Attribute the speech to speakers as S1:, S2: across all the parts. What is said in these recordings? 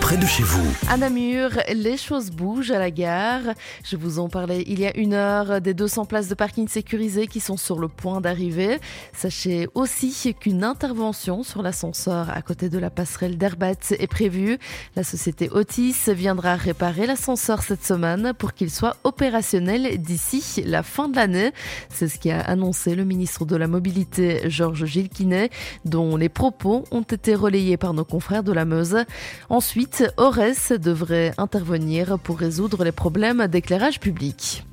S1: près de chez vous.
S2: À Namur, les choses bougent à la gare. Je vous en parlais il y a une heure des 200 places de parking sécurisées qui sont sur le point d'arriver. Sachez aussi qu'une intervention sur l'ascenseur à côté de la passerelle d'Herbat est prévue. La société Otis viendra réparer l'ascenseur cette semaine pour qu'il soit opérationnel d'ici la fin de l'année. C'est ce qu'a annoncé le ministre de la Mobilité, Georges Gilquinet, dont les propos ont été relayés par nos confrères de la Meuse. Ensuite, Ores devrait intervenir pour résoudre les problèmes d'éclairage public.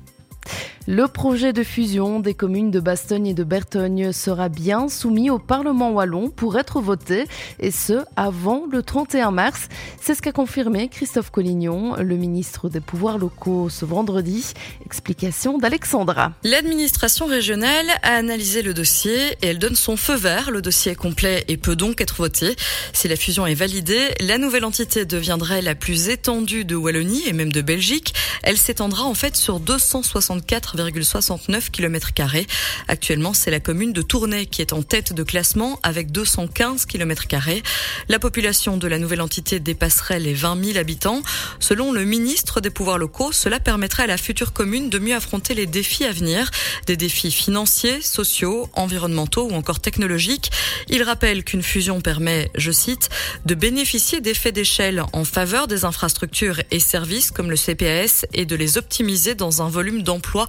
S2: Le projet de fusion des communes de Bastogne et de Bertogne sera bien soumis au Parlement wallon pour être voté, et ce, avant le 31 mars. C'est ce qu'a confirmé Christophe Collignon, le ministre des Pouvoirs locaux, ce vendredi. Explication d'Alexandra.
S3: L'administration régionale a analysé le dossier et elle donne son feu vert. Le dossier est complet et peut donc être voté. Si la fusion est validée, la nouvelle entité deviendrait la plus étendue de Wallonie et même de Belgique. Elle s'étendra en fait sur 264 69 km. Actuellement, c'est la commune de Tournai qui est en tête de classement avec 215 km. La population de la nouvelle entité dépasserait les 20 000 habitants. Selon le ministre des Pouvoirs locaux, cela permettrait à la future commune de mieux affronter les défis à venir, des défis financiers, sociaux, environnementaux ou encore technologiques. Il rappelle qu'une fusion permet, je cite, de bénéficier d'effets d'échelle en faveur des infrastructures et services comme le CPAS et de les optimiser dans un volume d'emploi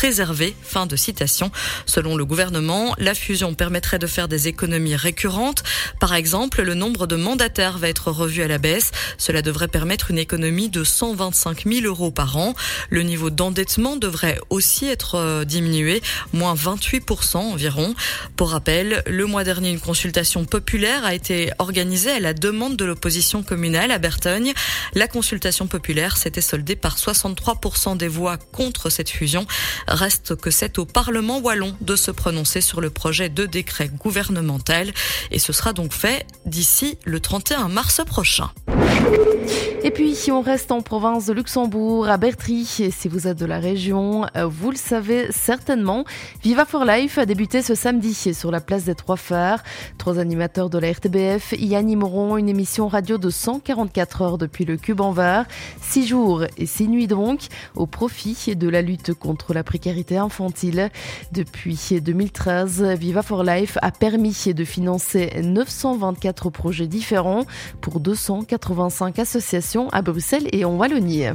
S3: préservé. Fin de citation. Selon le gouvernement, la fusion permettrait de faire des économies récurrentes. Par exemple, le nombre de mandataires va être revu à la baisse. Cela devrait permettre une économie de 125 000 euros par an. Le niveau d'endettement devrait aussi être euh, diminué, moins 28% environ. Pour rappel, le mois dernier, une consultation populaire a été organisée à la demande de l'opposition communale à Bertogne. La consultation populaire s'était soldée par 63% des voix contre cette fusion. Reste que c'est au Parlement wallon de se prononcer sur le projet de décret gouvernemental et ce sera donc fait d'ici le 31 mars prochain.
S2: Et puis, si on reste en province de Luxembourg, à Bertry, si vous êtes de la région, euh, vous le savez certainement, Viva for Life a débuté ce samedi sur la place des Trois Phares. Trois animateurs de la RTBF y animeront une émission radio de 144 heures depuis le Cube en Var, six jours et six nuits donc, au profit de la lutte contre la précarité infantile. Depuis 2013, Viva for Life a permis de financer 924 projets différents pour 285 associations à Bruxelles et en Wallonie.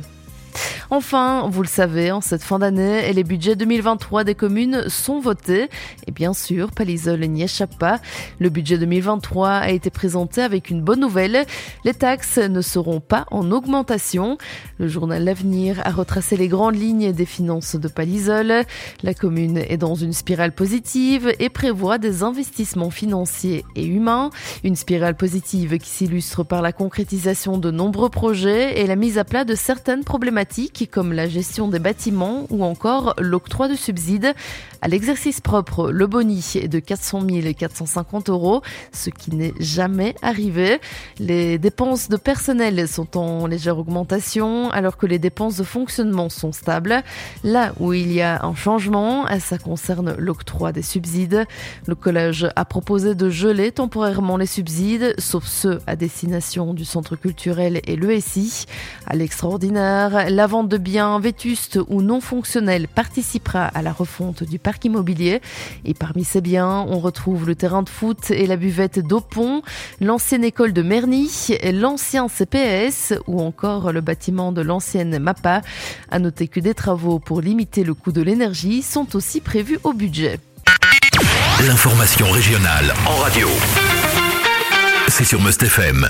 S2: Enfin, vous le savez, en cette fin d'année, les budgets 2023 des communes sont votés. Et bien sûr, Palisol n'y échappe pas. Le budget 2023 a été présenté avec une bonne nouvelle. Les taxes ne seront pas en augmentation. Le journal L'Avenir a retracé les grandes lignes des finances de Palisol. La commune est dans une spirale positive et prévoit des investissements financiers et humains. Une spirale positive qui s'illustre par la concrétisation de nombreux projets et la mise à plat de certaines problématiques comme la gestion des bâtiments ou encore l'octroi de subsides. À l'exercice propre, le boni est de 400 450 euros, ce qui n'est jamais arrivé. Les dépenses de personnel sont en légère augmentation alors que les dépenses de fonctionnement sont stables. Là où il y a un changement, ça concerne l'octroi des subsides. Le collège a proposé de geler temporairement les subsides, sauf ceux à destination du centre culturel et l'ESI. À l'extraordinaire, la vente de biens vétustes ou non fonctionnels participera à la refonte du parc immobilier. Et parmi ces biens, on retrouve le terrain de foot et la buvette d'Aupont, l'ancienne école de Merny, l'ancien CPS ou encore le bâtiment de l'ancienne MAPA. À noter que des travaux pour limiter le coût de l'énergie sont aussi prévus au budget.
S1: L'information régionale en radio. C'est sur Must FM.